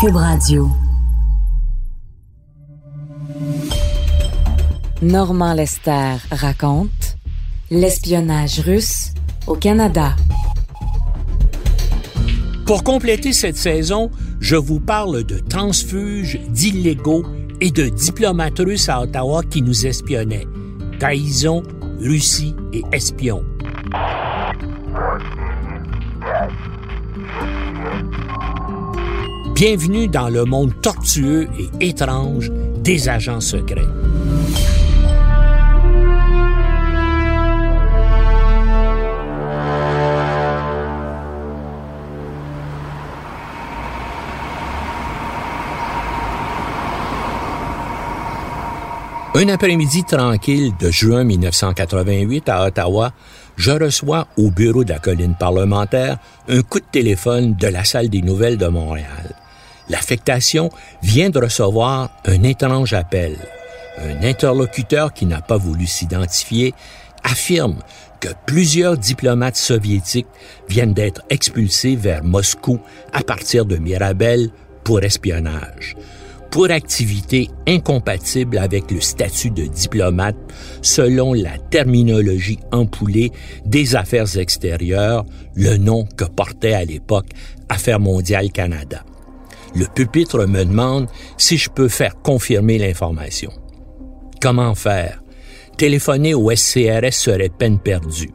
Cube Radio. Normand Lester raconte l'espionnage russe au Canada. Pour compléter cette saison, je vous parle de transfuges, d'illégaux et de diplomates russes à Ottawa qui nous espionnaient. Trahison, Russie et espions. Bienvenue dans le monde tortueux et étrange des agents secrets. Un après-midi tranquille de juin 1988 à Ottawa, je reçois au bureau de la colline parlementaire un coup de téléphone de la salle des nouvelles de Montréal. L'affectation vient de recevoir un étrange appel. Un interlocuteur qui n'a pas voulu s'identifier affirme que plusieurs diplomates soviétiques viennent d'être expulsés vers Moscou à partir de Mirabel pour espionnage pour activité incompatible avec le statut de diplomate selon la terminologie empoulée des affaires extérieures, le nom que portait à l'époque Affaires mondiales Canada. Le pupitre me demande si je peux faire confirmer l'information. Comment faire? Téléphoner au SCRS serait peine perdue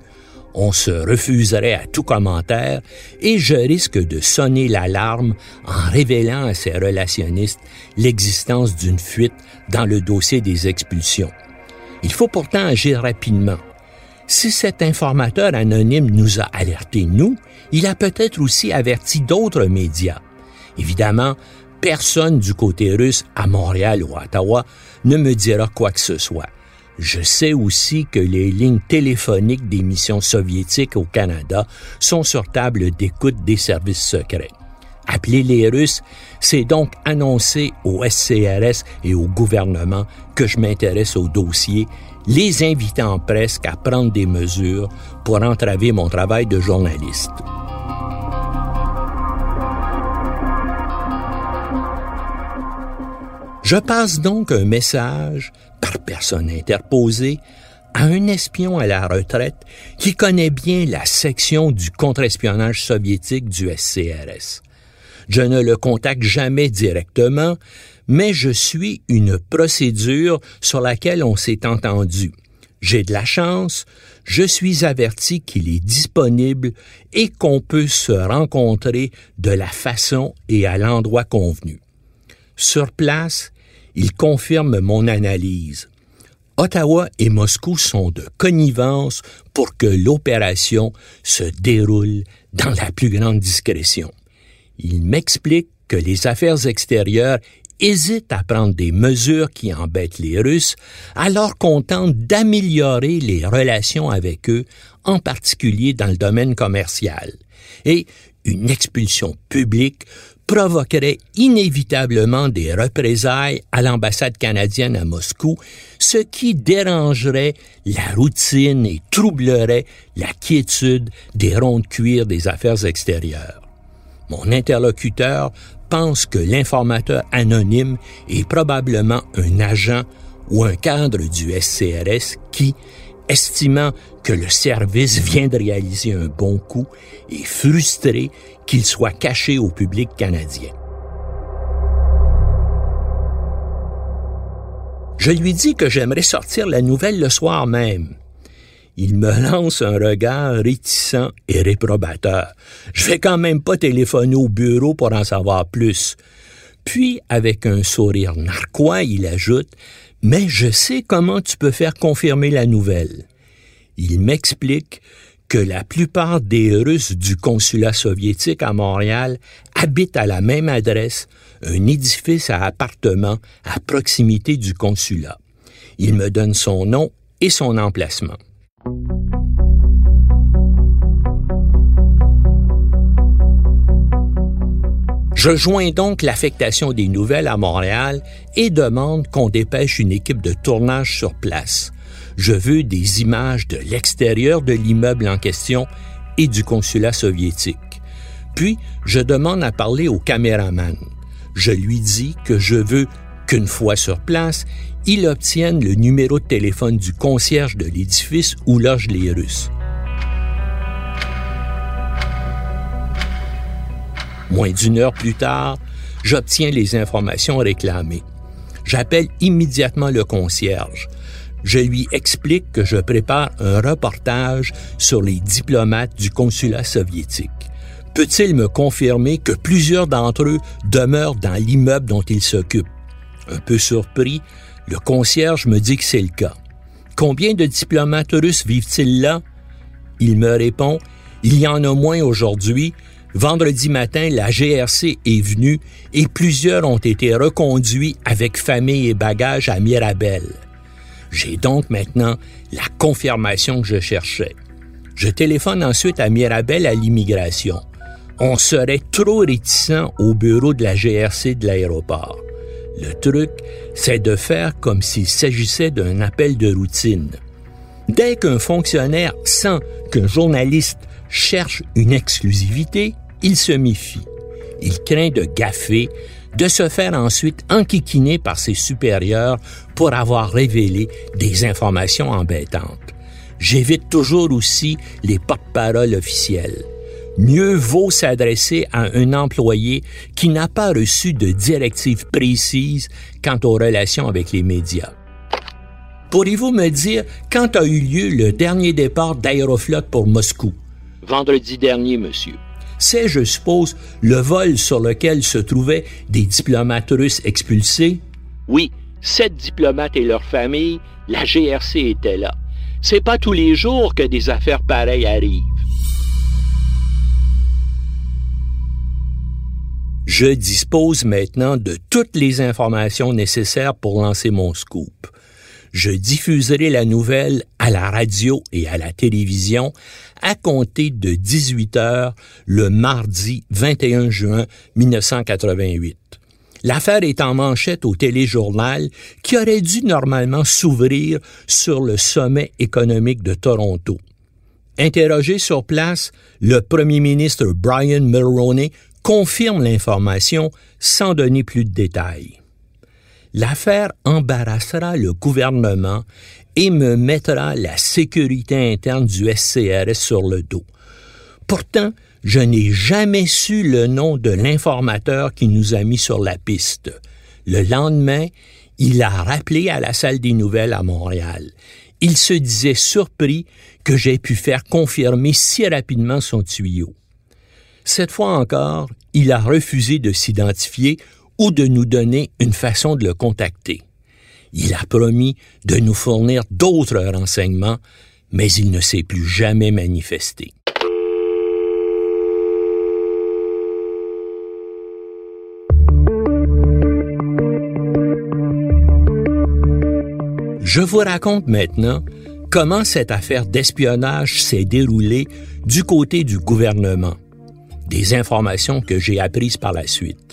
on se refuserait à tout commentaire et je risque de sonner l'alarme en révélant à ces relationnistes l'existence d'une fuite dans le dossier des expulsions. Il faut pourtant agir rapidement. Si cet informateur anonyme nous a alertés, nous, il a peut-être aussi averti d'autres médias. Évidemment, personne du côté russe à Montréal ou à Ottawa ne me dira quoi que ce soit. Je sais aussi que les lignes téléphoniques des missions soviétiques au Canada sont sur table d'écoute des services secrets. Appeler les Russes, c'est donc annoncer au SCRS et au gouvernement que je m'intéresse au dossier, les invitant presque à prendre des mesures pour entraver mon travail de journaliste. Je passe donc un message par personne interposée à un espion à la retraite qui connaît bien la section du contre-espionnage soviétique du SCRS. Je ne le contacte jamais directement, mais je suis une procédure sur laquelle on s'est entendu. J'ai de la chance, je suis averti qu'il est disponible et qu'on peut se rencontrer de la façon et à l'endroit convenu. Sur place, il confirme mon analyse. Ottawa et Moscou sont de connivence pour que l'opération se déroule dans la plus grande discrétion. Il m'explique que les affaires extérieures hésitent à prendre des mesures qui embêtent les Russes, alors qu'on tente d'améliorer les relations avec eux, en particulier dans le domaine commercial. Et une expulsion publique provoquerait inévitablement des représailles à l'ambassade canadienne à Moscou, ce qui dérangerait la routine et troublerait la quiétude des ronds de cuir des affaires extérieures. Mon interlocuteur pense que l'informateur anonyme est probablement un agent ou un cadre du SCRS qui, estimant que le service vient de réaliser un bon coup, est frustré qu'il soit caché au public canadien. Je lui dis que j'aimerais sortir la nouvelle le soir même. Il me lance un regard réticent et réprobateur. Je vais quand même pas téléphoner au bureau pour en savoir plus. Puis, avec un sourire narquois, il ajoute Mais je sais comment tu peux faire confirmer la nouvelle. Il m'explique que la plupart des Russes du consulat soviétique à Montréal habitent à la même adresse, un édifice à appartements à proximité du consulat. Il me donne son nom et son emplacement. Je joins donc l'affectation des nouvelles à Montréal et demande qu'on dépêche une équipe de tournage sur place. Je veux des images de l'extérieur de l'immeuble en question et du consulat soviétique. Puis, je demande à parler au caméraman. je lui dis que je veux qu'une fois sur place, il obtienne le numéro de téléphone du concierge de l'édifice où logent les Russes. Moins d'une heure plus tard, j'obtiens les informations réclamées. J'appelle immédiatement le concierge. Je lui explique que je prépare un reportage sur les diplomates du consulat soviétique. Peut-il me confirmer que plusieurs d'entre eux demeurent dans l'immeuble dont ils s'occupent? Un peu surpris, le concierge me dit que c'est le cas. Combien de diplomates russes vivent-ils là? Il me répond, il y en a moins aujourd'hui. Vendredi matin, la GRC est venue et plusieurs ont été reconduits avec famille et bagages à Mirabel. J'ai donc maintenant la confirmation que je cherchais. Je téléphone ensuite à Mirabel à l'immigration. On serait trop réticent au bureau de la GRC de l'aéroport. Le truc, c'est de faire comme s'il s'agissait d'un appel de routine. Dès qu'un fonctionnaire sent qu'un journaliste cherche une exclusivité, il se méfie. Il craint de gaffer, de se faire ensuite enquiquiner par ses supérieurs pour avoir révélé des informations embêtantes. J'évite toujours aussi les porte-paroles officiels mieux vaut s'adresser à un employé qui n'a pas reçu de directives précises quant aux relations avec les médias. Pourriez-vous me dire quand a eu lieu le dernier départ d'Aeroflot pour Moscou? Vendredi dernier, monsieur. C'est, je suppose, le vol sur lequel se trouvaient des diplomates russes expulsés? Oui, sept diplomates et leurs familles, la GRC était là. C'est pas tous les jours que des affaires pareilles arrivent. Je dispose maintenant de toutes les informations nécessaires pour lancer mon scoop. Je diffuserai la nouvelle à la radio et à la télévision à compter de 18 heures le mardi 21 juin 1988. L'affaire est en manchette au téléjournal qui aurait dû normalement s'ouvrir sur le sommet économique de Toronto. Interrogé sur place, le premier ministre Brian Mulroney confirme l'information sans donner plus de détails. L'affaire embarrassera le gouvernement et me mettra la sécurité interne du SCRS sur le dos. Pourtant, je n'ai jamais su le nom de l'informateur qui nous a mis sur la piste. Le lendemain, il a rappelé à la salle des nouvelles à Montréal. Il se disait surpris que j'ai pu faire confirmer si rapidement son tuyau. Cette fois encore, il a refusé de s'identifier ou de nous donner une façon de le contacter. Il a promis de nous fournir d'autres renseignements, mais il ne s'est plus jamais manifesté. Je vous raconte maintenant comment cette affaire d'espionnage s'est déroulée du côté du gouvernement des informations que j'ai apprises par la suite.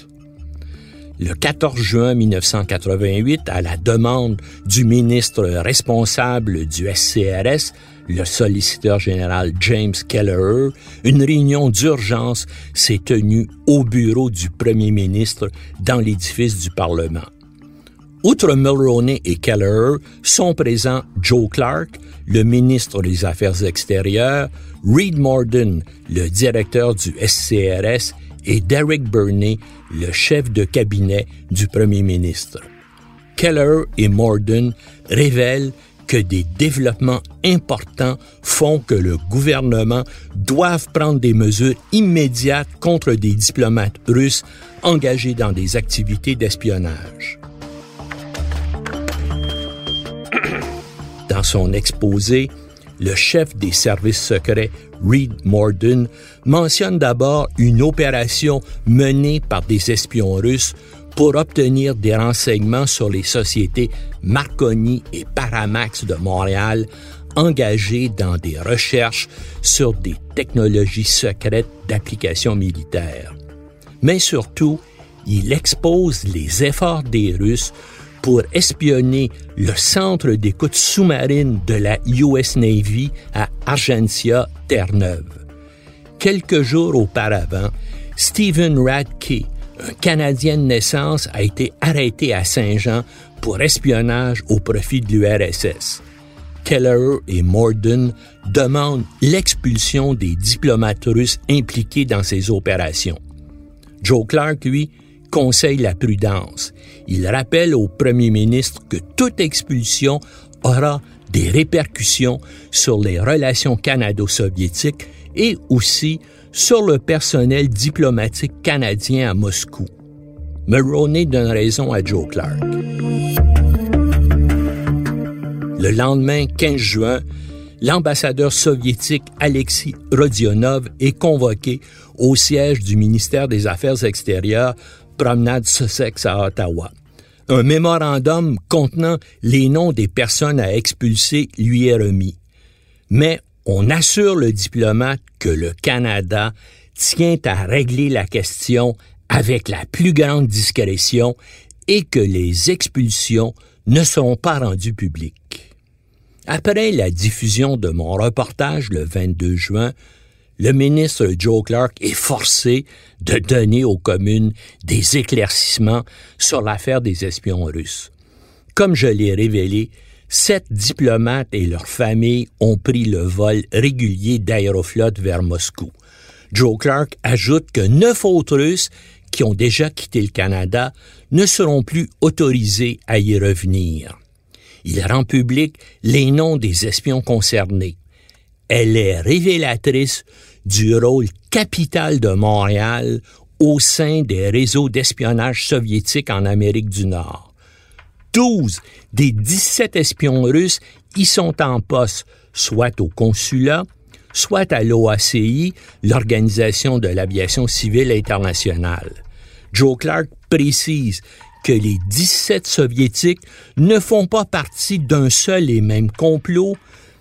Le 14 juin 1988, à la demande du ministre responsable du SCRS, le solliciteur général James Kelleher, une réunion d'urgence s'est tenue au bureau du premier ministre dans l'édifice du Parlement. Outre Mulroney et Kelleher, sont présents Joe Clark, le ministre des Affaires extérieures, Reed Morden, le directeur du SCRS, et Derek Burney, le chef de cabinet du premier ministre. Keller et Morden révèlent que des développements importants font que le gouvernement doive prendre des mesures immédiates contre des diplomates russes engagés dans des activités d'espionnage. Dans son exposé, le chef des services secrets, Reed Morden, mentionne d'abord une opération menée par des espions russes pour obtenir des renseignements sur les sociétés Marconi et Paramax de Montréal engagées dans des recherches sur des technologies secrètes d'application militaire. Mais surtout, il expose les efforts des Russes pour espionner le centre d'écoute sous-marine de la US Navy à Argentia, Terre-Neuve. Quelques jours auparavant, Stephen Radke, un Canadien de naissance a été arrêté à Saint-Jean pour espionnage au profit de l'URSS. Keller et Morden demandent l'expulsion des diplomates russes impliqués dans ces opérations. Joe Clark, lui, conseille la prudence. Il rappelle au premier ministre que toute expulsion aura des répercussions sur les relations canado-soviétiques et aussi sur le personnel diplomatique canadien à Moscou. Mulroney donne raison à Joe Clark. Le lendemain, 15 juin, l'ambassadeur soviétique Alexis Rodionov est convoqué au siège du ministère des Affaires extérieures, promenade Sussex à Ottawa. Un mémorandum contenant les noms des personnes à expulser lui est remis. Mais on assure le diplomate que le Canada tient à régler la question avec la plus grande discrétion et que les expulsions ne seront pas rendues publiques. Après la diffusion de mon reportage le 22 juin, le ministre Joe Clark est forcé de donner aux communes des éclaircissements sur l'affaire des espions russes. Comme je l'ai révélé, sept diplomates et leurs familles ont pris le vol régulier d'Aéroflot vers Moscou. Joe Clark ajoute que neuf autres Russes qui ont déjà quitté le Canada ne seront plus autorisés à y revenir. Il rend public les noms des espions concernés. Elle est révélatrice du rôle capital de Montréal au sein des réseaux d'espionnage soviétiques en Amérique du Nord. 12 des 17 espions russes y sont en poste, soit au consulat, soit à l'OACI, l'Organisation de l'aviation civile internationale. Joe Clark précise que les 17 soviétiques ne font pas partie d'un seul et même complot,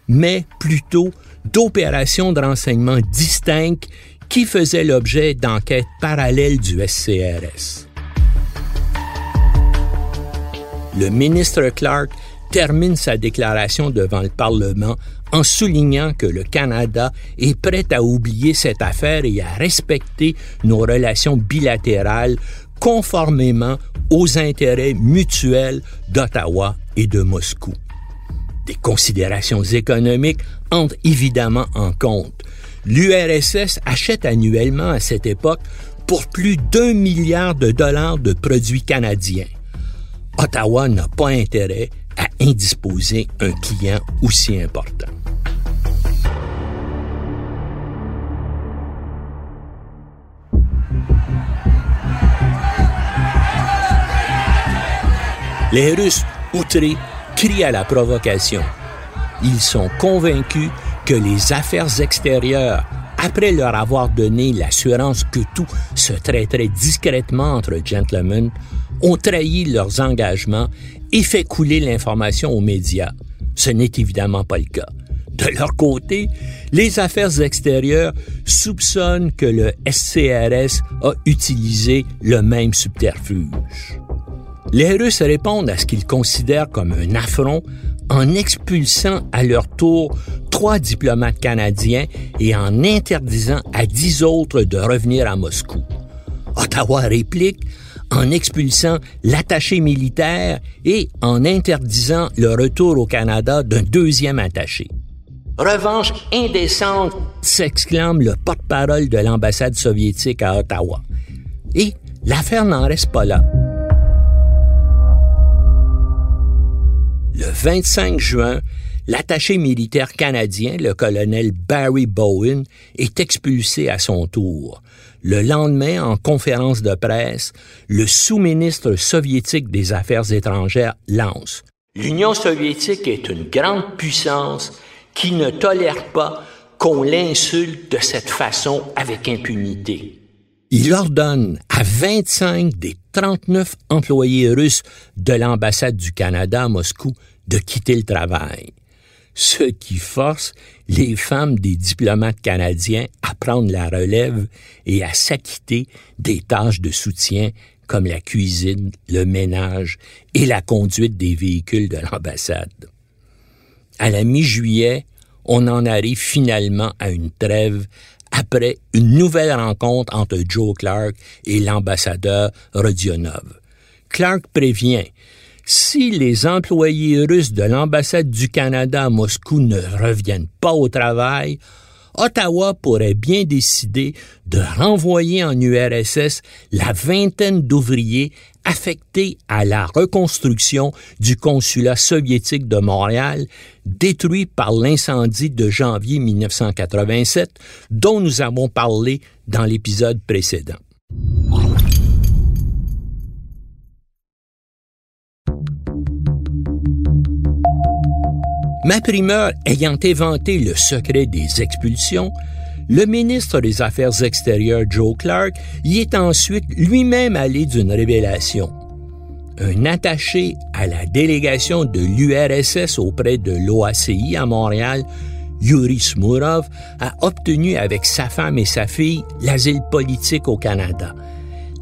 mais plutôt d'opérations de renseignement distinctes qui faisaient l'objet d'enquêtes parallèles du SCRS. Le ministre Clark termine sa déclaration devant le Parlement en soulignant que le Canada est prêt à oublier cette affaire et à respecter nos relations bilatérales conformément aux intérêts mutuels d'Ottawa et de Moscou. Des considérations économiques entrent évidemment en compte. L'URSS achète annuellement à cette époque pour plus d'un milliard de dollars de produits canadiens. Ottawa n'a pas intérêt à indisposer un client aussi important. Les Russes, outrés, crient à la provocation. Ils sont convaincus que les affaires extérieures, après leur avoir donné l'assurance que tout se traiterait discrètement entre gentlemen, ont trahi leurs engagements et fait couler l'information aux médias. Ce n'est évidemment pas le cas. De leur côté, les affaires extérieures soupçonnent que le SCRS a utilisé le même subterfuge. Les Russes répondent à ce qu'ils considèrent comme un affront en expulsant à leur tour trois diplomates canadiens et en interdisant à dix autres de revenir à Moscou. Ottawa réplique en expulsant l'attaché militaire et en interdisant le retour au Canada d'un deuxième attaché. Revanche indécente, s'exclame le porte-parole de l'ambassade soviétique à Ottawa. Et l'affaire n'en reste pas là. Le 25 juin, l'attaché militaire canadien, le colonel Barry Bowen, est expulsé à son tour. Le lendemain, en conférence de presse, le sous-ministre soviétique des Affaires étrangères lance L'Union soviétique est une grande puissance qui ne tolère pas qu'on l'insulte de cette façon avec impunité. Il ordonne à 25 des 39 employés russes de l'ambassade du Canada à Moscou de quitter le travail, ce qui force les femmes des diplomates canadiens à prendre la relève et à s'acquitter des tâches de soutien comme la cuisine, le ménage et la conduite des véhicules de l'ambassade. À la mi-juillet, on en arrive finalement à une trêve après une nouvelle rencontre entre Joe Clark et l'ambassadeur Rodionov. Clark prévient si les employés russes de l'ambassade du Canada à Moscou ne reviennent pas au travail, Ottawa pourrait bien décider de renvoyer en URSS la vingtaine d'ouvriers affectés à la reconstruction du consulat soviétique de Montréal, détruit par l'incendie de janvier 1987 dont nous avons parlé dans l'épisode précédent. Ma primeur ayant inventé le secret des expulsions, le ministre des Affaires extérieures Joe Clark y est ensuite lui-même allé d'une révélation. Un attaché à la délégation de l'URSS auprès de l'OACI à Montréal, Yuri Smurov, a obtenu avec sa femme et sa fille l'asile politique au Canada.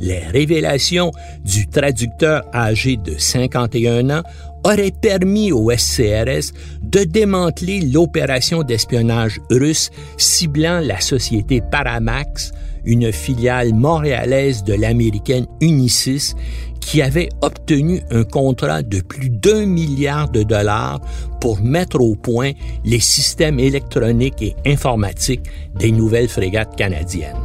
Les révélations du traducteur âgé de 51 ans aurait permis au SCRS de démanteler l'opération d'espionnage russe ciblant la société Paramax, une filiale montréalaise de l'américaine Unisys, qui avait obtenu un contrat de plus d'un milliard de dollars pour mettre au point les systèmes électroniques et informatiques des nouvelles frégates canadiennes.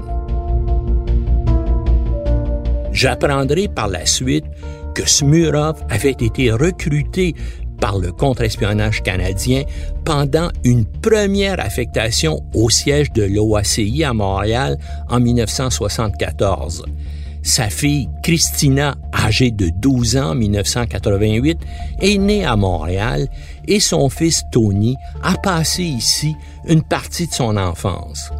J'apprendrai par la suite que Smurov avait été recruté par le contre-espionnage canadien pendant une première affectation au siège de l'OACI à Montréal en 1974. Sa fille Christina, âgée de 12 ans en 1988, est née à Montréal et son fils Tony a passé ici une partie de son enfance.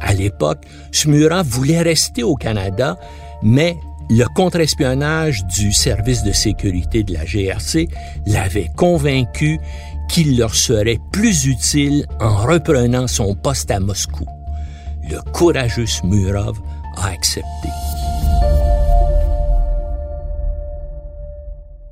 À l'époque, Smurov voulait rester au Canada, mais le contre-espionnage du service de sécurité de la GRC l'avait convaincu qu'il leur serait plus utile en reprenant son poste à Moscou. Le courageux Smurov a accepté.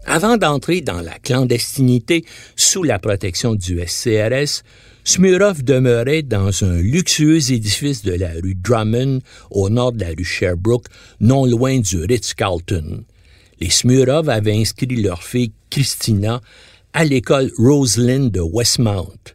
Avant d'entrer dans la clandestinité sous la protection du SCRS, Smurov demeurait dans un luxueux édifice de la rue Drummond, au nord de la rue Sherbrooke, non loin du Ritz-Carlton. Les Smurov avaient inscrit leur fille Christina à l'école Roslyn de Westmount.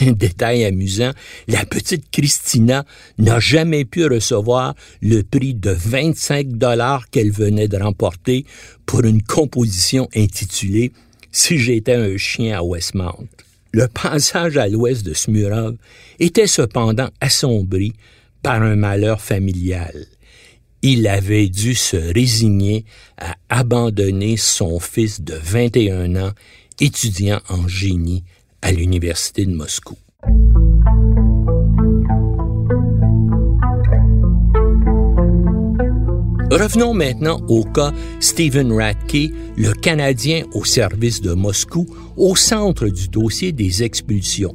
Un détail amusant, la petite Christina n'a jamais pu recevoir le prix de 25 dollars qu'elle venait de remporter pour une composition intitulée Si j'étais un chien à Westmount. Le passage à l'ouest de Smurov était cependant assombri par un malheur familial. Il avait dû se résigner à abandonner son fils de 21 ans, étudiant en génie à l'Université de Moscou. Revenons maintenant au cas Stephen Radke, le Canadien au service de Moscou, au centre du dossier des expulsions.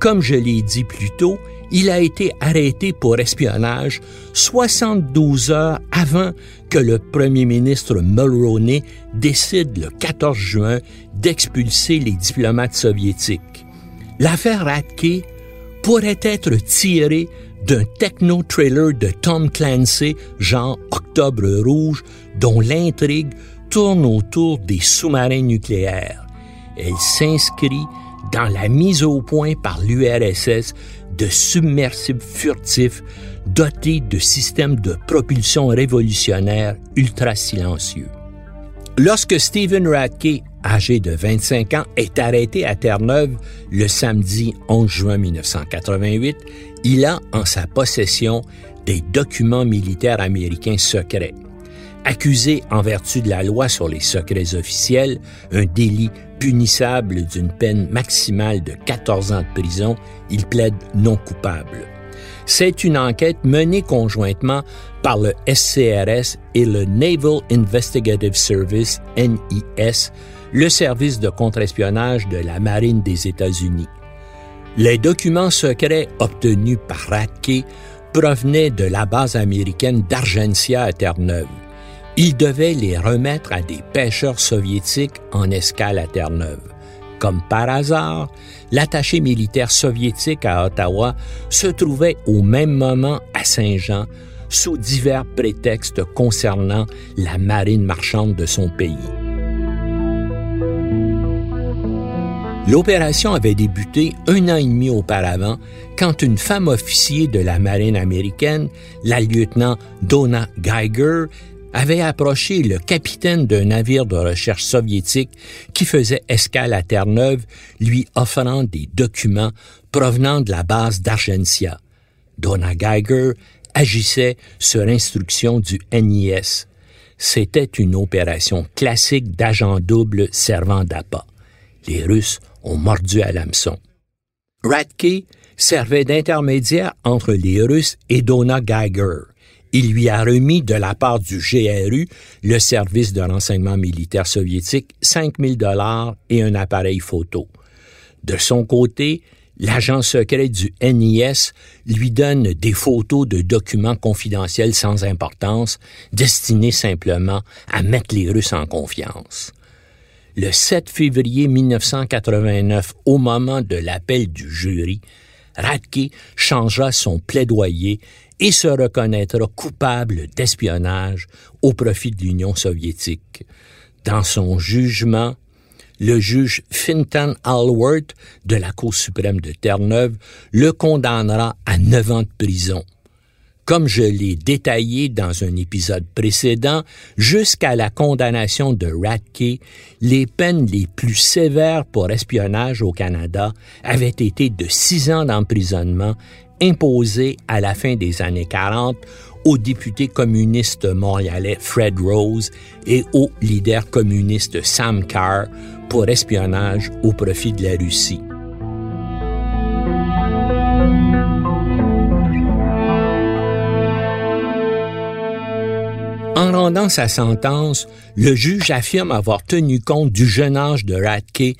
Comme je l'ai dit plus tôt, il a été arrêté pour espionnage 72 heures avant que le premier ministre Mulroney décide le 14 juin d'expulser les diplomates soviétiques. L'affaire Radke pourrait être tirée d'un techno-trailer de Tom Clancy, genre Octobre Rouge, dont l'intrigue tourne autour des sous-marins nucléaires. Elle s'inscrit dans la mise au point par l'URSS de submersibles furtifs dotés de systèmes de propulsion révolutionnaire ultra silencieux. Lorsque Stephen Radke, âgé de 25 ans, est arrêté à Terre-Neuve le samedi 11 juin 1988, il a en sa possession des documents militaires américains secrets. Accusé en vertu de la loi sur les secrets officiels, un délit punissable d'une peine maximale de 14 ans de prison, il plaide non coupable. C'est une enquête menée conjointement par le SCRS et le Naval Investigative Service, NIS, le service de contre-espionnage de la Marine des États-Unis. Les documents secrets obtenus par Radke provenaient de la base américaine d'Argentia à Terre-Neuve. Il devait les remettre à des pêcheurs soviétiques en escale à Terre-Neuve. Comme par hasard, l'attaché militaire soviétique à Ottawa se trouvait au même moment à Saint-Jean sous divers prétextes concernant la marine marchande de son pays. L'opération avait débuté un an et demi auparavant quand une femme officier de la marine américaine, la lieutenant Donna Geiger, avait approché le capitaine d'un navire de recherche soviétique qui faisait escale à Terre-Neuve, lui offrant des documents provenant de la base d'Argentia. Donna Geiger agissait sur instruction du NIS. C'était une opération classique d'agent double servant d'appât. Les Russes ont mordu à l'hameçon. Radke servait d'intermédiaire entre les Russes et Donna Geiger. Il lui a remis de la part du GRU, le service de renseignement militaire soviétique, 5000 dollars et un appareil photo. De son côté, l'agent secret du NIS lui donne des photos de documents confidentiels sans importance, destinés simplement à mettre les Russes en confiance. Le 7 février 1989, au moment de l'appel du jury, Radke changera son plaidoyer et se reconnaîtra coupable d'espionnage au profit de l'Union soviétique. Dans son jugement, le juge Fintan Alworth de la Cour suprême de Terre-Neuve le condamnera à neuf ans de prison. Comme je l'ai détaillé dans un épisode précédent, jusqu'à la condamnation de Radke, les peines les plus sévères pour espionnage au Canada avaient été de six ans d'emprisonnement imposés à la fin des années 40 au député communiste montréalais Fred Rose et au leader communiste Sam Carr pour espionnage au profit de la Russie. En rendant sa sentence, le juge affirme avoir tenu compte du jeune âge de Radke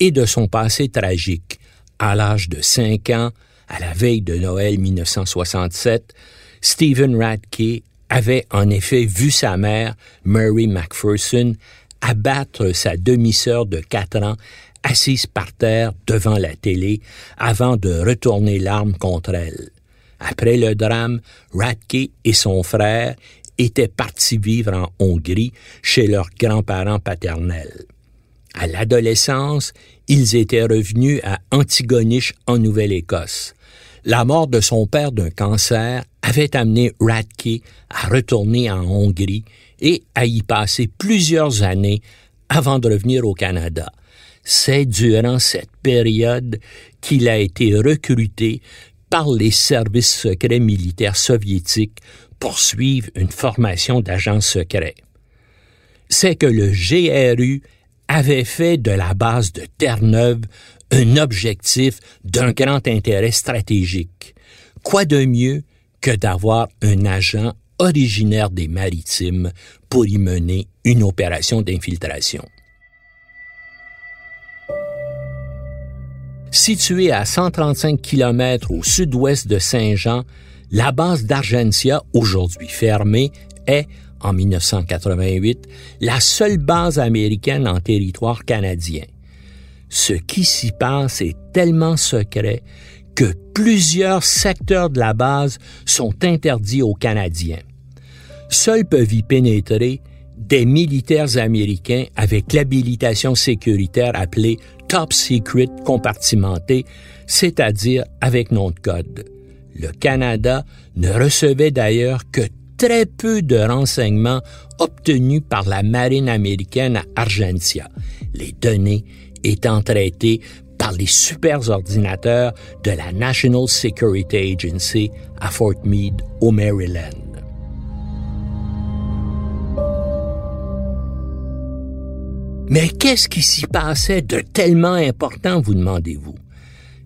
et de son passé tragique. À l'âge de 5 ans, à la veille de Noël 1967, Stephen Radke avait en effet vu sa mère, Mary McPherson, abattre sa demi-sœur de quatre ans assise par terre devant la télé avant de retourner l'arme contre elle. Après le drame, Radke et son frère étaient partis vivre en Hongrie chez leurs grands-parents paternels. À l'adolescence, ils étaient revenus à Antigonish en Nouvelle-Écosse. La mort de son père d'un cancer avait amené Radke à retourner en Hongrie et à y passer plusieurs années avant de revenir au Canada. C'est durant cette période qu'il a été recruté par les services secrets militaires soviétiques pour suivre une formation d'agent secret. C'est que le GRU avait fait de la base de Terre-Neuve un objectif d'un grand intérêt stratégique. Quoi de mieux que d'avoir un agent originaire des maritimes pour y mener une opération d'infiltration. Située à 135 km au sud-ouest de Saint-Jean, la base d'Argentia, aujourd'hui fermée, est, en 1988, la seule base américaine en territoire canadien ce qui s'y passe est tellement secret que plusieurs secteurs de la base sont interdits aux Canadiens. Seuls peuvent y pénétrer des militaires américains avec l'habilitation sécuritaire appelée Top Secret compartimenté, c'est-à-dire avec nom de code. Le Canada ne recevait d'ailleurs que très peu de renseignements obtenus par la marine américaine à Argentia. Les données étant traité par les super ordinateurs de la National Security Agency à Fort Meade, au Maryland. Mais qu'est-ce qui s'y passait de tellement important, vous demandez-vous?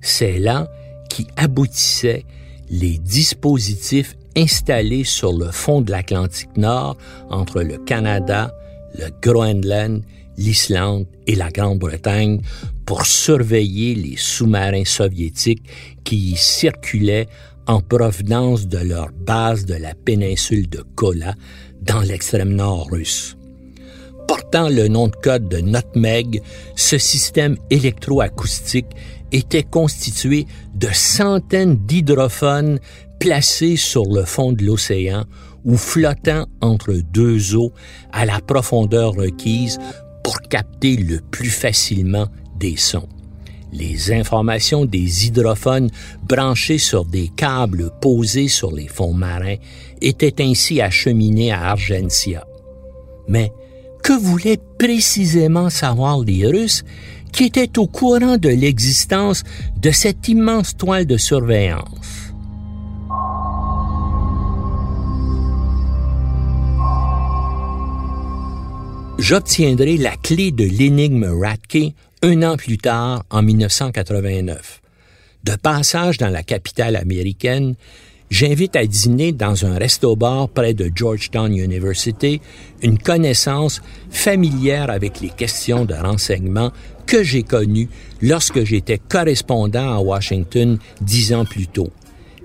C'est là qui aboutissait les dispositifs installés sur le fond de l'Atlantique Nord entre le Canada, le Groenland l'Islande et la Grande-Bretagne pour surveiller les sous-marins soviétiques qui y circulaient en provenance de leur base de la péninsule de Kola dans l'extrême nord russe. Portant le nom de code de Nutmeg, ce système électroacoustique était constitué de centaines d'hydrophones placés sur le fond de l'océan ou flottant entre deux eaux à la profondeur requise pour capter le plus facilement des sons. Les informations des hydrophones branchés sur des câbles posés sur les fonds marins étaient ainsi acheminées à Argentia. Mais que voulaient précisément savoir les Russes qui étaient au courant de l'existence de cette immense toile de surveillance? J'obtiendrai la clé de l'énigme Ratke un an plus tard, en 1989. De passage dans la capitale américaine, j'invite à dîner dans un resto-bar près de Georgetown University une connaissance familière avec les questions de renseignement que j'ai connues lorsque j'étais correspondant à Washington dix ans plus tôt.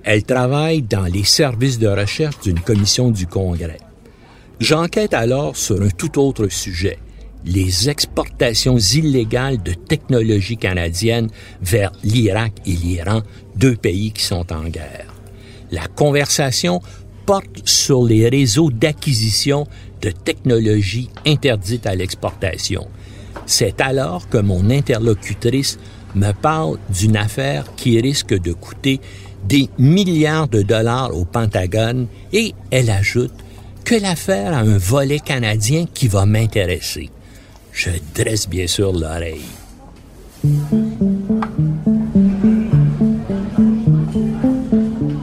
Elle travaille dans les services de recherche d'une commission du Congrès. J'enquête alors sur un tout autre sujet, les exportations illégales de technologie canadienne vers l'Irak et l'Iran, deux pays qui sont en guerre. La conversation porte sur les réseaux d'acquisition de technologies interdites à l'exportation. C'est alors que mon interlocutrice me parle d'une affaire qui risque de coûter des milliards de dollars au Pentagone et elle ajoute que l'affaire a un volet canadien qui va m'intéresser. Je dresse bien sûr l'oreille.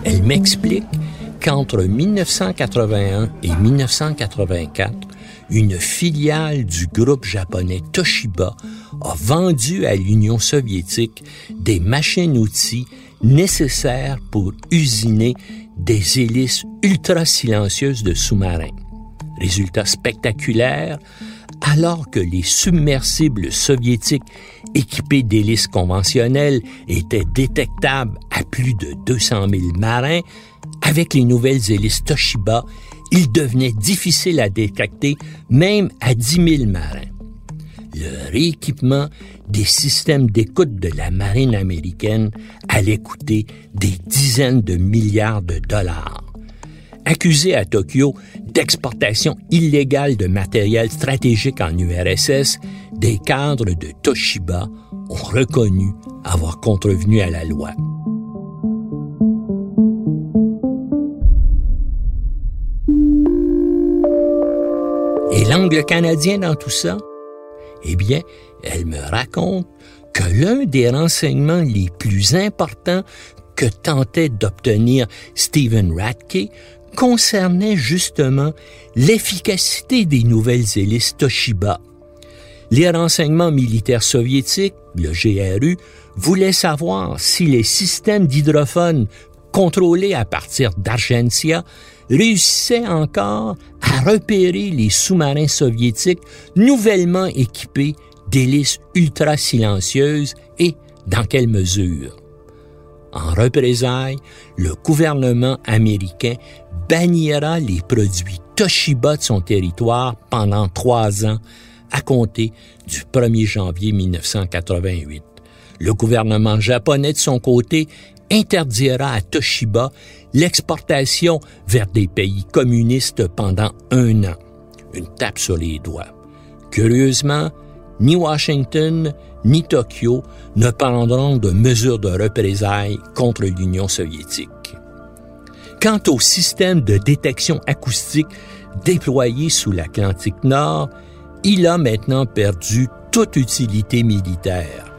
Elle m'explique qu'entre 1981 et 1984, une filiale du groupe japonais Toshiba a vendu à l'Union soviétique des machines-outils nécessaires pour usiner des hélices ultra silencieuses de sous-marins. Résultat spectaculaire, alors que les submersibles soviétiques équipés d'hélices conventionnelles étaient détectables à plus de 200 000 marins, avec les nouvelles hélices Toshiba, il devenait difficile à détecter même à 10 000 marins. Le rééquipement des systèmes d'écoute de la marine américaine allait coûter des dizaines de milliards de dollars. Accusé à Tokyo d'exportation illégale de matériel stratégique en URSS, des cadres de Toshiba ont reconnu avoir contrevenu à la loi. Et l'angle canadien dans tout ça? Eh bien, elle me raconte que l'un des renseignements les plus importants que tentait d'obtenir Stephen Ratke concernait justement l'efficacité des nouvelles hélices Toshiba. Les renseignements militaires soviétiques, le GRU, voulaient savoir si les systèmes d'hydrophones contrôlés à partir d'Argentia réussissaient encore à repérer les sous-marins soviétiques nouvellement équipés d'hélices ultra silencieuses et dans quelle mesure? En représailles, le gouvernement américain bannira les produits Toshiba de son territoire pendant trois ans à compter du 1er janvier 1988. Le gouvernement japonais, de son côté, interdira à Toshiba l'exportation vers des pays communistes pendant un an. Une tape sur les doigts. Curieusement, ni Washington ni Tokyo ne prendront de mesures de représailles contre l'Union soviétique. Quant au système de détection acoustique déployé sous l'Atlantique Nord, il a maintenant perdu toute utilité militaire.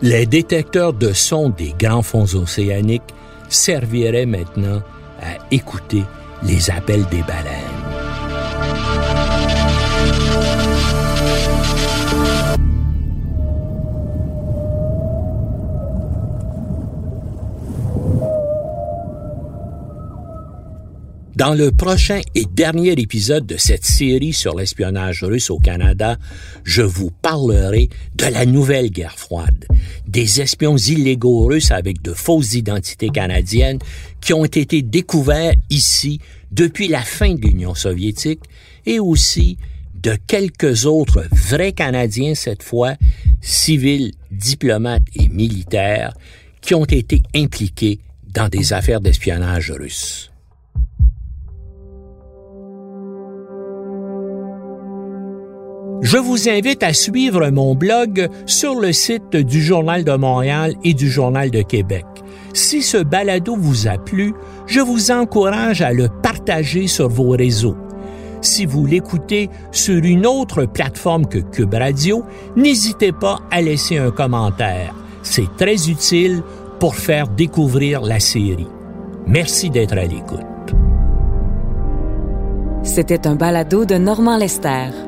Les détecteurs de sons des grands fonds océaniques serviraient maintenant à écouter les appels des baleines. Dans le prochain et dernier épisode de cette série sur l'espionnage russe au Canada, je vous parlerai de la nouvelle guerre froide, des espions illégaux russes avec de fausses identités canadiennes qui ont été découverts ici depuis la fin de l'Union soviétique et aussi de quelques autres vrais Canadiens cette fois, civils, diplomates et militaires, qui ont été impliqués dans des affaires d'espionnage russe. Je vous invite à suivre mon blog sur le site du Journal de Montréal et du Journal de Québec. Si ce balado vous a plu, je vous encourage à le partager sur vos réseaux. Si vous l'écoutez sur une autre plateforme que Cube Radio, n'hésitez pas à laisser un commentaire. C'est très utile pour faire découvrir la série. Merci d'être à l'écoute. C'était un balado de Normand Lester.